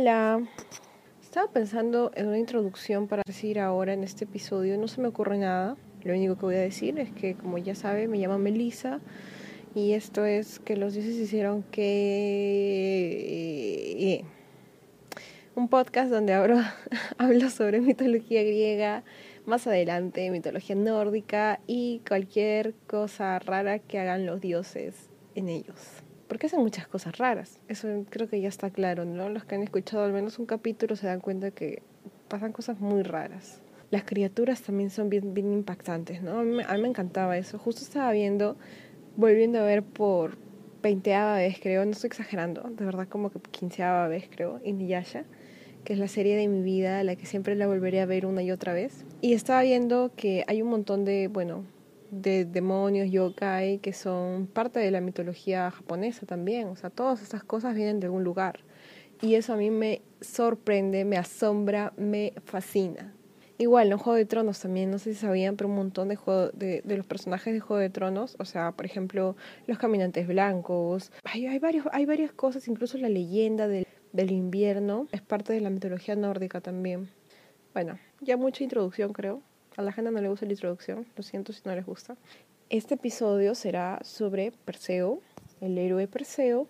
Hola. Estaba pensando en una introducción para decir ahora en este episodio. No se me ocurre nada. Lo único que voy a decir es que, como ya sabe, me llamo Melissa. Y esto es que los dioses hicieron que... un podcast donde hablo, hablo sobre mitología griega, más adelante mitología nórdica y cualquier cosa rara que hagan los dioses en ellos porque hacen muchas cosas raras. Eso creo que ya está claro, ¿no? Los que han escuchado al menos un capítulo se dan cuenta que pasan cosas muy raras. Las criaturas también son bien, bien impactantes, ¿no? A mí, a mí me encantaba eso. Justo estaba viendo, volviendo a ver por veinteava vez, creo, no estoy exagerando, de verdad como que quinceava vez, creo, Inuyasha, que es la serie de mi vida, la que siempre la volveré a ver una y otra vez. Y estaba viendo que hay un montón de, bueno, de demonios, yokai, que son parte de la mitología japonesa también. O sea, todas estas cosas vienen de algún lugar. Y eso a mí me sorprende, me asombra, me fascina. Igual, en Juego de Tronos también, no sé si sabían, pero un montón de, juego, de, de, los personajes de Juego de Tronos, o sea, por ejemplo, los caminantes blancos, hay, hay, varios, hay varias cosas, incluso la leyenda del, del invierno es parte de la mitología nórdica también. Bueno, ya mucha introducción creo. A la gente no le gusta la introducción, lo siento si no les gusta. Este episodio será sobre Perseo, el héroe Perseo.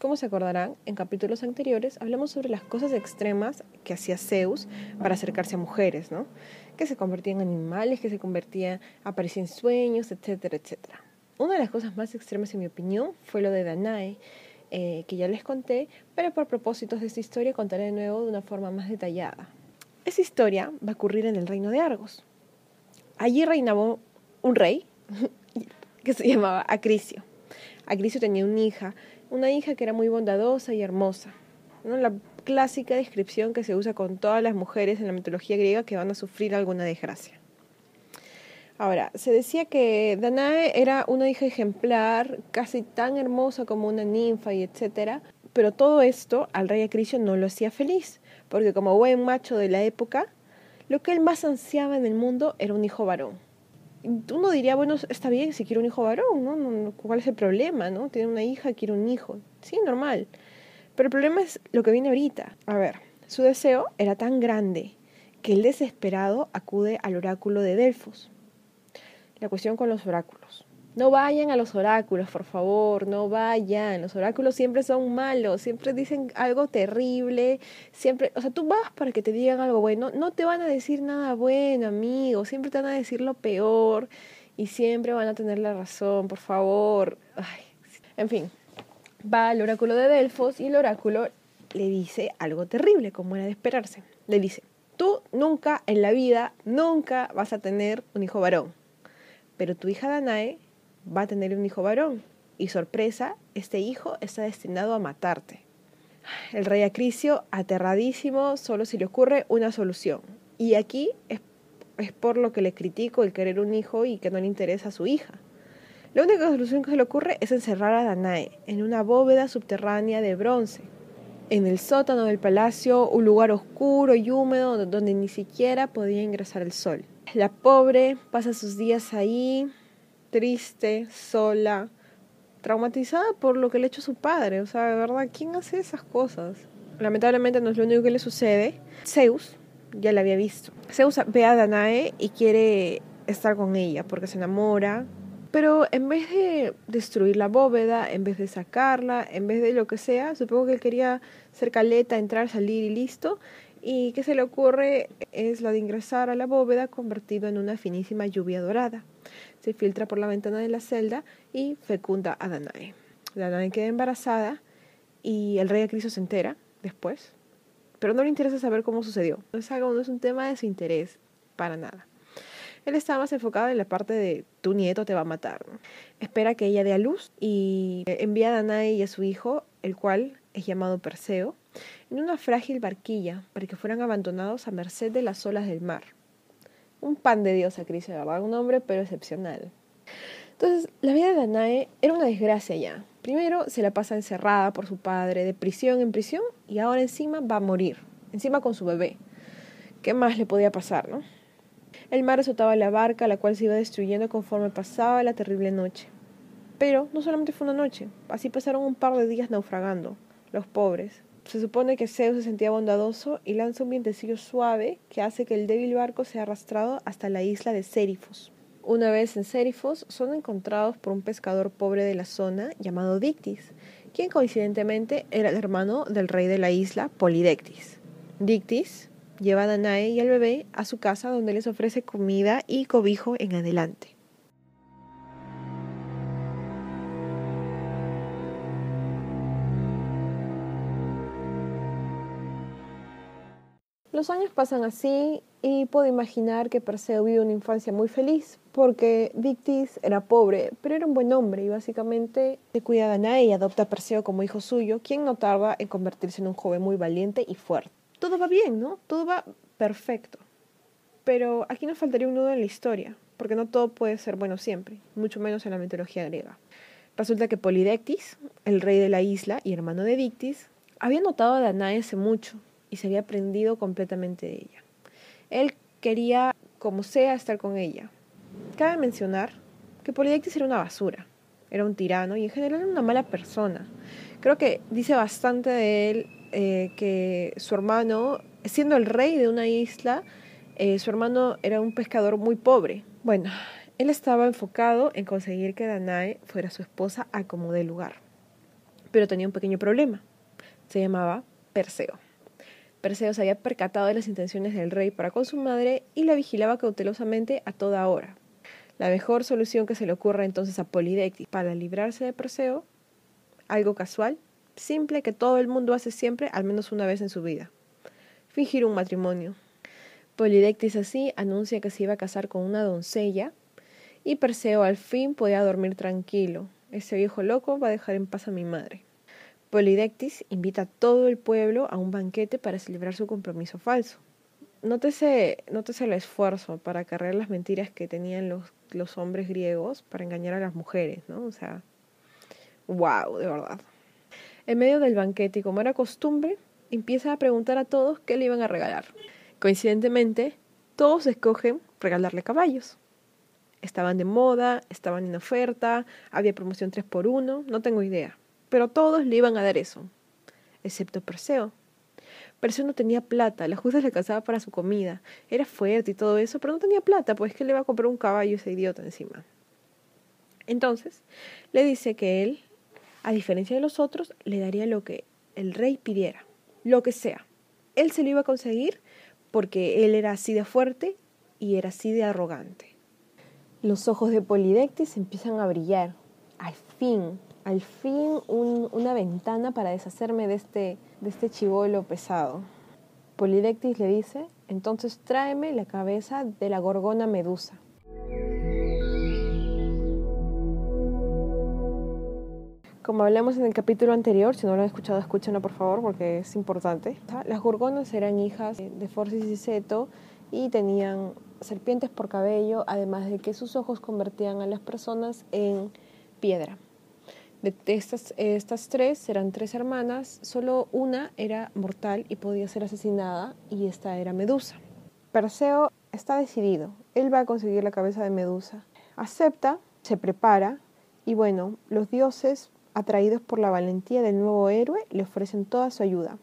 Como se acordarán, en capítulos anteriores hablamos sobre las cosas extremas que hacía Zeus para acercarse a mujeres, ¿no? Que se convertían en animales, que se convertían, aparecían en sueños, etcétera, etcétera. Una de las cosas más extremas, en mi opinión, fue lo de Danae, eh, que ya les conté, pero por propósitos de esta historia contaré de nuevo de una forma más detallada. Esa historia va a ocurrir en el reino de Argos. Allí reinaba un rey que se llamaba Acricio. Acricio tenía una hija, una hija que era muy bondadosa y hermosa. ¿no? La clásica descripción que se usa con todas las mujeres en la mitología griega que van a sufrir alguna desgracia. Ahora, se decía que Danae era una hija ejemplar, casi tan hermosa como una ninfa y etcétera, pero todo esto al rey Acricio no lo hacía feliz, porque como buen macho de la época, lo que él más ansiaba en el mundo era un hijo varón. Uno diría, bueno, está bien si quiere un hijo varón, ¿no? ¿Cuál es el problema, no? Tiene una hija, quiere un hijo. Sí, normal. Pero el problema es lo que viene ahorita. A ver, su deseo era tan grande que el desesperado acude al oráculo de Delfos la cuestión con los oráculos. No vayan a los oráculos, por favor, no vayan. Los oráculos siempre son malos, siempre dicen algo terrible, siempre, o sea, tú vas para que te digan algo bueno, no te van a decir nada bueno, amigo, siempre te van a decir lo peor y siempre van a tener la razón, por favor. Ay. En fin, va al oráculo de Delfos y el oráculo le dice algo terrible, como era de esperarse. Le dice, tú nunca en la vida, nunca vas a tener un hijo varón pero tu hija Danae va a tener un hijo varón. Y sorpresa, este hijo está destinado a matarte. El rey Acricio, aterradísimo, solo se le ocurre una solución. Y aquí es, es por lo que le critico el querer un hijo y que no le interesa a su hija. La única solución que se le ocurre es encerrar a Danae en una bóveda subterránea de bronce, en el sótano del palacio, un lugar oscuro y húmedo donde ni siquiera podía ingresar el sol. La pobre pasa sus días ahí, triste, sola, traumatizada por lo que le ha hecho su padre. O sea, de verdad, ¿quién hace esas cosas? Lamentablemente no es lo único que le sucede. Zeus ya la había visto. Zeus ve a Danae y quiere estar con ella porque se enamora. Pero en vez de destruir la bóveda, en vez de sacarla, en vez de lo que sea, supongo que quería ser caleta, entrar, salir y listo y que se le ocurre es la de ingresar a la bóveda convertido en una finísima lluvia dorada. Se filtra por la ventana de la celda y fecunda a Danae. Danae queda embarazada y el rey Acriso se entera después, pero no le interesa saber cómo sucedió. No es, algo, no es un tema de su interés, para nada. Él está más enfocado en la parte de tu nieto te va a matar. Espera que ella dé a luz y envía a Danae y a su hijo, el cual es llamado Perseo, en una frágil barquilla para que fueran abandonados a merced de las olas del mar. Un pan de Dios a Cristo, ¿verdad? Un hombre, pero excepcional. Entonces, la vida de Danae era una desgracia ya. Primero se la pasa encerrada por su padre, de prisión en prisión, y ahora encima va a morir, encima con su bebé. ¿Qué más le podía pasar, no? El mar azotaba la barca, la cual se iba destruyendo conforme pasaba la terrible noche. Pero no solamente fue una noche, así pasaron un par de días naufragando, los pobres. Se supone que Zeus se sentía bondadoso y lanza un vientecillo suave que hace que el débil barco sea arrastrado hasta la isla de Serifos. Una vez en Serifos, son encontrados por un pescador pobre de la zona llamado Dictis, quien coincidentemente era el hermano del rey de la isla, Polidectis. Dictis lleva a Danae y al bebé a su casa donde les ofrece comida y cobijo en adelante. Los años pasan así y puedo imaginar que Perseo vive una infancia muy feliz porque Dictis era pobre, pero era un buen hombre y básicamente se cuida de Danae y adopta a Perseo como hijo suyo, quien no tarda en convertirse en un joven muy valiente y fuerte. Todo va bien, ¿no? Todo va perfecto. Pero aquí nos faltaría un nudo en la historia, porque no todo puede ser bueno siempre, mucho menos en la mitología griega. Resulta que Polidectis, el rey de la isla y hermano de Dictis, había notado a Danae hace mucho y se había aprendido completamente de ella. Él quería, como sea, estar con ella. Cabe mencionar que Polidectes era una basura, era un tirano y en general era una mala persona. Creo que dice bastante de él eh, que su hermano, siendo el rey de una isla, eh, su hermano era un pescador muy pobre. Bueno, él estaba enfocado en conseguir que Danae fuera su esposa a como de lugar. Pero tenía un pequeño problema. Se llamaba Perseo. Perseo se había percatado de las intenciones del rey para con su madre y la vigilaba cautelosamente a toda hora. La mejor solución que se le ocurre entonces a Polidectis para librarse de Perseo, algo casual, simple que todo el mundo hace siempre al menos una vez en su vida. Fingir un matrimonio. Polidectis así anuncia que se iba a casar con una doncella y Perseo al fin podía dormir tranquilo. Ese viejo loco va a dejar en paz a mi madre. Polidectis invita a todo el pueblo a un banquete para celebrar su compromiso falso. Nótese, nótese el esfuerzo para cargar las mentiras que tenían los, hombres griegos para engañar a las mujeres, ¿no? O sea, wow, de verdad. En medio del banquete, y como era costumbre, empieza a preguntar a todos qué le iban a regalar. Coincidentemente, todos escogen regalarle caballos. Estaban de moda, estaban en oferta, había promoción 3 por 1 no tengo idea pero todos le iban a dar eso, excepto Perseo. Perseo no tenía plata, la justa le alcanzaba para su comida, era fuerte y todo eso, pero no tenía plata, pues que le iba a comprar un caballo ese idiota encima. Entonces, le dice que él, a diferencia de los otros, le daría lo que el rey pidiera, lo que sea. Él se lo iba a conseguir porque él era así de fuerte y era así de arrogante. Los ojos de Polidectes empiezan a brillar. Al fin, al fin una ventana para deshacerme de este, de este chivolo pesado. Polidectis le dice, entonces tráeme la cabeza de la gorgona medusa. Como hablamos en el capítulo anterior, si no lo han escuchado, escúchenlo por favor porque es importante. Las gorgonas eran hijas de Forcis y Seto y tenían serpientes por cabello, además de que sus ojos convertían a las personas en piedra. De estas, estas tres eran tres hermanas, solo una era mortal y podía ser asesinada y esta era Medusa. Perseo está decidido, él va a conseguir la cabeza de Medusa. Acepta, se prepara y bueno, los dioses, atraídos por la valentía del nuevo héroe, le ofrecen toda su ayuda.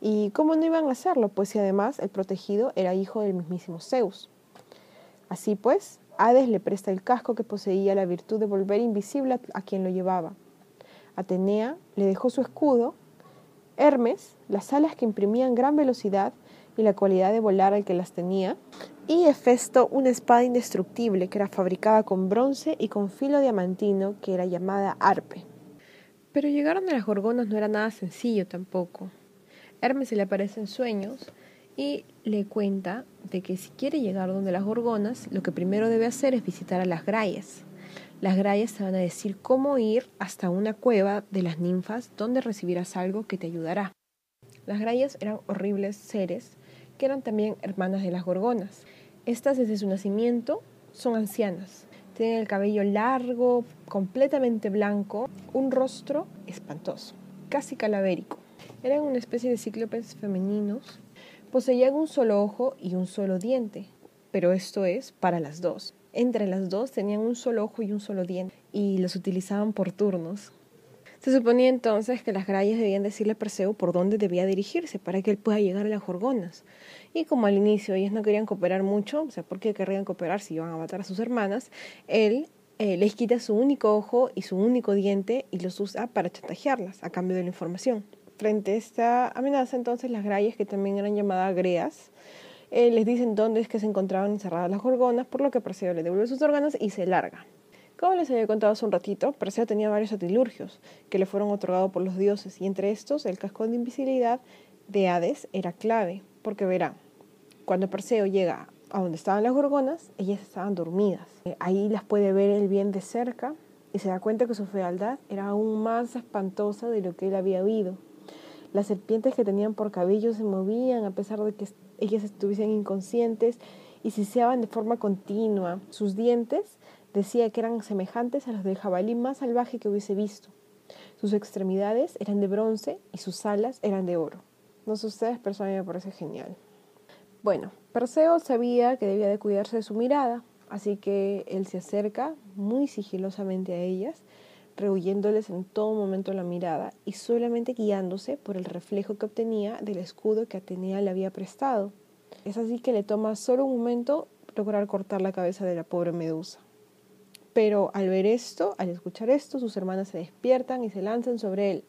¿Y cómo no iban a hacerlo? Pues si además el protegido era hijo del mismísimo Zeus. Así pues, Hades le presta el casco que poseía la virtud de volver invisible a quien lo llevaba. Atenea le dejó su escudo, Hermes las alas que imprimían gran velocidad y la cualidad de volar al que las tenía, y Hefesto una espada indestructible que era fabricada con bronce y con filo diamantino que era llamada arpe. Pero llegar a las gorgonas no era nada sencillo tampoco. Hermes se le aparece en sueños y le cuenta de que si quiere llegar donde las gorgonas, lo que primero debe hacer es visitar a las grayas. Las grayas te van a decir cómo ir hasta una cueva de las ninfas donde recibirás algo que te ayudará. Las grayas eran horribles seres que eran también hermanas de las gorgonas. Estas desde su nacimiento son ancianas. Tienen el cabello largo, completamente blanco, un rostro espantoso, casi calavérico. Eran una especie de cíclopes femeninos Poseían un solo ojo y un solo diente, pero esto es para las dos. Entre las dos tenían un solo ojo y un solo diente, y los utilizaban por turnos. Se suponía entonces que las grayas debían decirle a Perseo por dónde debía dirigirse para que él pueda llegar a las Gorgonas. Y como al inicio ellas no querían cooperar mucho, o sea, ¿por qué querrían cooperar si iban a matar a sus hermanas? Él eh, les quita su único ojo y su único diente y los usa para chantajearlas a cambio de la información. Frente a esta amenaza, entonces las grayas, que también eran llamadas greas, eh, les dicen dónde es que se encontraban encerradas las gorgonas, por lo que Perseo le devuelve sus órganos y se larga. Como les había contado hace un ratito, Perseo tenía varios atilurgios que le fueron otorgados por los dioses, y entre estos el casco de invisibilidad de Hades era clave, porque verá, cuando Perseo llega a donde estaban las gorgonas, ellas estaban dormidas. Eh, ahí las puede ver el bien de cerca y se da cuenta que su fealdad era aún más espantosa de lo que él había oído. Las serpientes que tenían por cabello se movían a pesar de que ellas estuviesen inconscientes y siseaban de forma continua. Sus dientes decía que eran semejantes a los del jabalí más salvaje que hubiese visto. Sus extremidades eran de bronce y sus alas eran de oro. No sé ustedes, pero eso a me parece genial. Bueno, Perseo sabía que debía de cuidarse de su mirada, así que él se acerca muy sigilosamente a ellas, rehuyéndoles en todo momento la mirada y solamente guiándose por el reflejo que obtenía del escudo que Atenea le había prestado. Es así que le toma solo un momento lograr cortar la cabeza de la pobre Medusa. Pero al ver esto, al escuchar esto, sus hermanas se despiertan y se lanzan sobre él,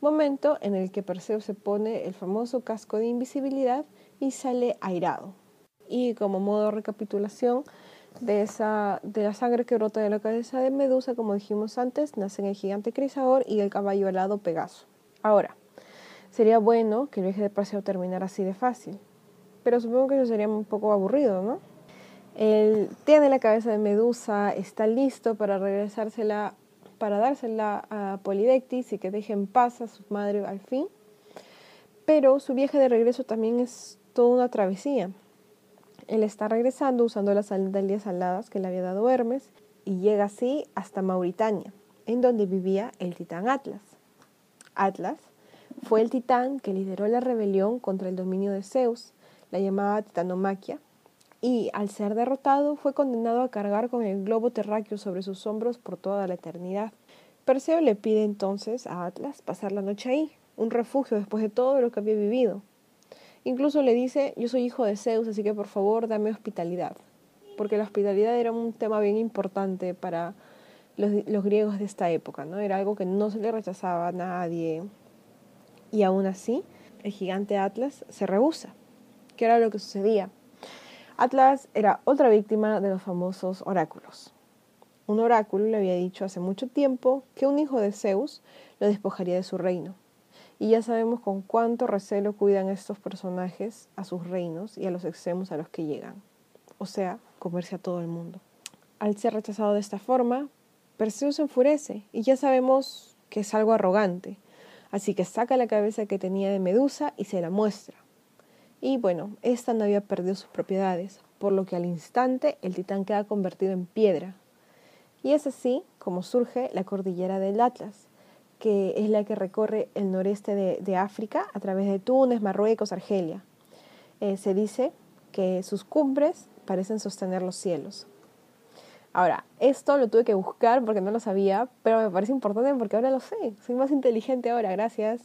momento en el que Perseo se pone el famoso casco de invisibilidad y sale airado. Y como modo de recapitulación, de, esa, de la sangre que brota de la cabeza de Medusa, como dijimos antes, nacen el gigante Crisador y el caballo alado Pegaso. Ahora, sería bueno que el viaje de Paseo terminara así de fácil, pero supongo que eso sería un poco aburrido, ¿no? Él tiene la cabeza de Medusa, está listo para regresársela, para dársela a Polidectis y que deje en paz a su madre al fin. Pero su viaje de regreso también es toda una travesía. Él está regresando usando las sandalias aladas que le había dado Hermes y llega así hasta Mauritania, en donde vivía el titán Atlas. Atlas fue el titán que lideró la rebelión contra el dominio de Zeus, la llamada titanomaquia, y al ser derrotado fue condenado a cargar con el globo terráqueo sobre sus hombros por toda la eternidad. Perseo le pide entonces a Atlas pasar la noche ahí, un refugio después de todo lo que había vivido. Incluso le dice, yo soy hijo de Zeus, así que por favor dame hospitalidad, porque la hospitalidad era un tema bien importante para los, griegos de esta época, ¿no? Era algo que no se le rechazaba a nadie. Y aún así, el gigante Atlas se rehúsa. ¿Qué era lo que sucedía? Atlas era otra víctima de los famosos oráculos. Un oráculo le había dicho hace mucho tiempo que un hijo de Zeus lo despojaría de su reino y ya sabemos con cuánto recelo cuidan estos personajes a sus reinos y a los extremos a los que llegan, o sea, comerse a todo el mundo. Al ser rechazado de esta forma, Perseo se enfurece y ya sabemos que es algo arrogante, así que saca la cabeza que tenía de Medusa y se la muestra. Y bueno, esta no había perdido sus propiedades, por lo que al instante el titán queda convertido en piedra. Y es así como surge la cordillera del Atlas, que es la que recorre el noreste de, África a través de Túnez, Marruecos, Argelia. Eh, se dice que sus cumbres parecen sostener los cielos. Ahora, esto lo tuve que buscar porque no lo sabía, pero me parece importante porque ahora lo sé. Soy más inteligente ahora, gracias.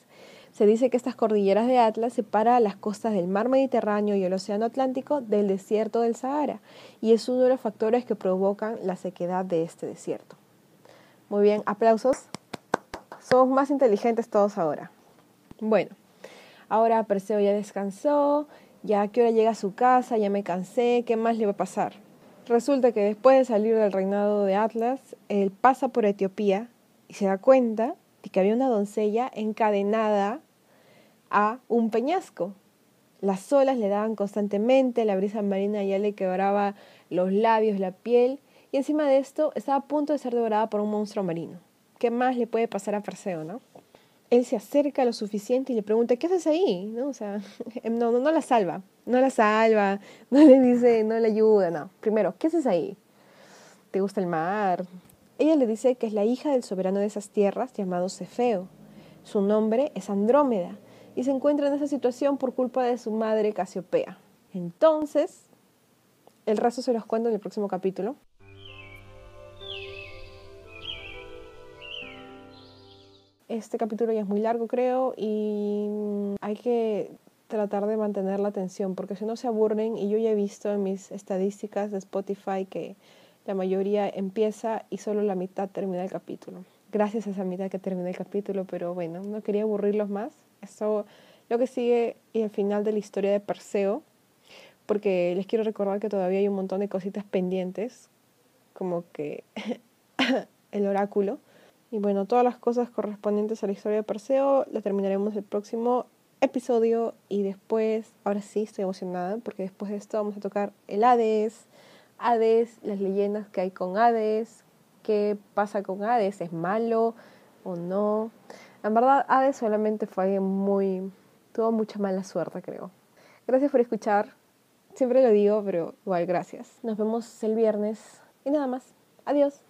Se dice que estas cordilleras de Atlas separan las costas del mar Mediterráneo y el Océano Atlántico del desierto del Sahara, y es uno de los factores que provocan la sequedad de este desierto. Muy bien, aplausos. Somos más inteligentes todos ahora. Bueno, ahora Perseo ya descansó, ya a qué hora llega a su casa, ya me cansé, ¿qué más le va a pasar? Resulta que después de salir del reinado de Atlas, él pasa por Etiopía y se da cuenta de que había una doncella encadenada a un peñasco. Las olas le daban constantemente, la brisa marina ya le quebraba los labios, la piel, y encima de esto estaba a punto de ser devorada por un monstruo marino. ¿Qué más le puede pasar a Perseo, no? Él se acerca lo suficiente y le pregunta, ¿qué haces ahí? ¿No? O sea, no, no, la salva, no la salva, no le dice, no le ayuda, no. Primero, ¿qué haces ahí? ¿Te gusta el mar? Ella le dice que es la hija del soberano de esas tierras llamado Cefeo. Su nombre es Andrómeda y se encuentra en esa situación por culpa de su madre Casiopea. Entonces, el resto se los cuento en el próximo capítulo. Este capítulo ya es muy largo, creo, y hay que tratar de mantener la atención, porque si no se aburren, y yo ya he visto en mis estadísticas de Spotify que la mayoría empieza y solo la mitad termina el capítulo. Gracias a esa mitad que termina el capítulo, pero bueno, no quería aburrirlos más. Eso lo que sigue y el final de la historia de Perseo, porque les quiero recordar que todavía hay un montón de cositas pendientes, como que el oráculo. Y bueno, todas las cosas correspondientes a la historia de Perseo la terminaremos el próximo episodio y después, ahora sí estoy emocionada porque después de esto vamos a tocar el Hades, Hades, las leyendas que hay con Hades, qué pasa con Hades, es malo o no. En verdad, Hades solamente fue alguien muy... tuvo mucha mala suerte, creo. Gracias por escuchar. Siempre lo digo, pero igual gracias. Nos vemos el viernes. Y nada más. Adiós.